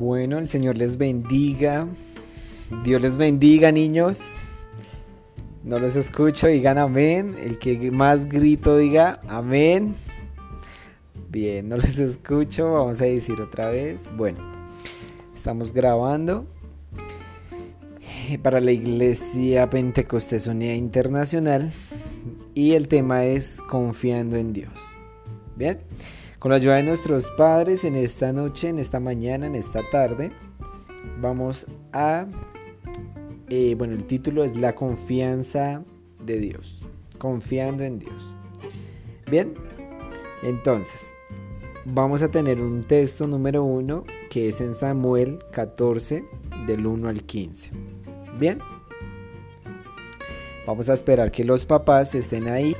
Bueno, el Señor les bendiga. Dios les bendiga, niños. No los escucho, digan amén. El que más grito diga amén. Bien, no les escucho. Vamos a decir otra vez. Bueno, estamos grabando para la Iglesia Pentecostés Unida Internacional y el tema es confiando en Dios. Bien, con la ayuda de nuestros padres en esta noche, en esta mañana, en esta tarde, vamos a, eh, bueno, el título es La confianza de Dios, confiando en Dios. Bien, entonces, vamos a tener un texto número uno que es en Samuel 14, del 1 al 15. Bien. Vamos a esperar que los papás estén ahí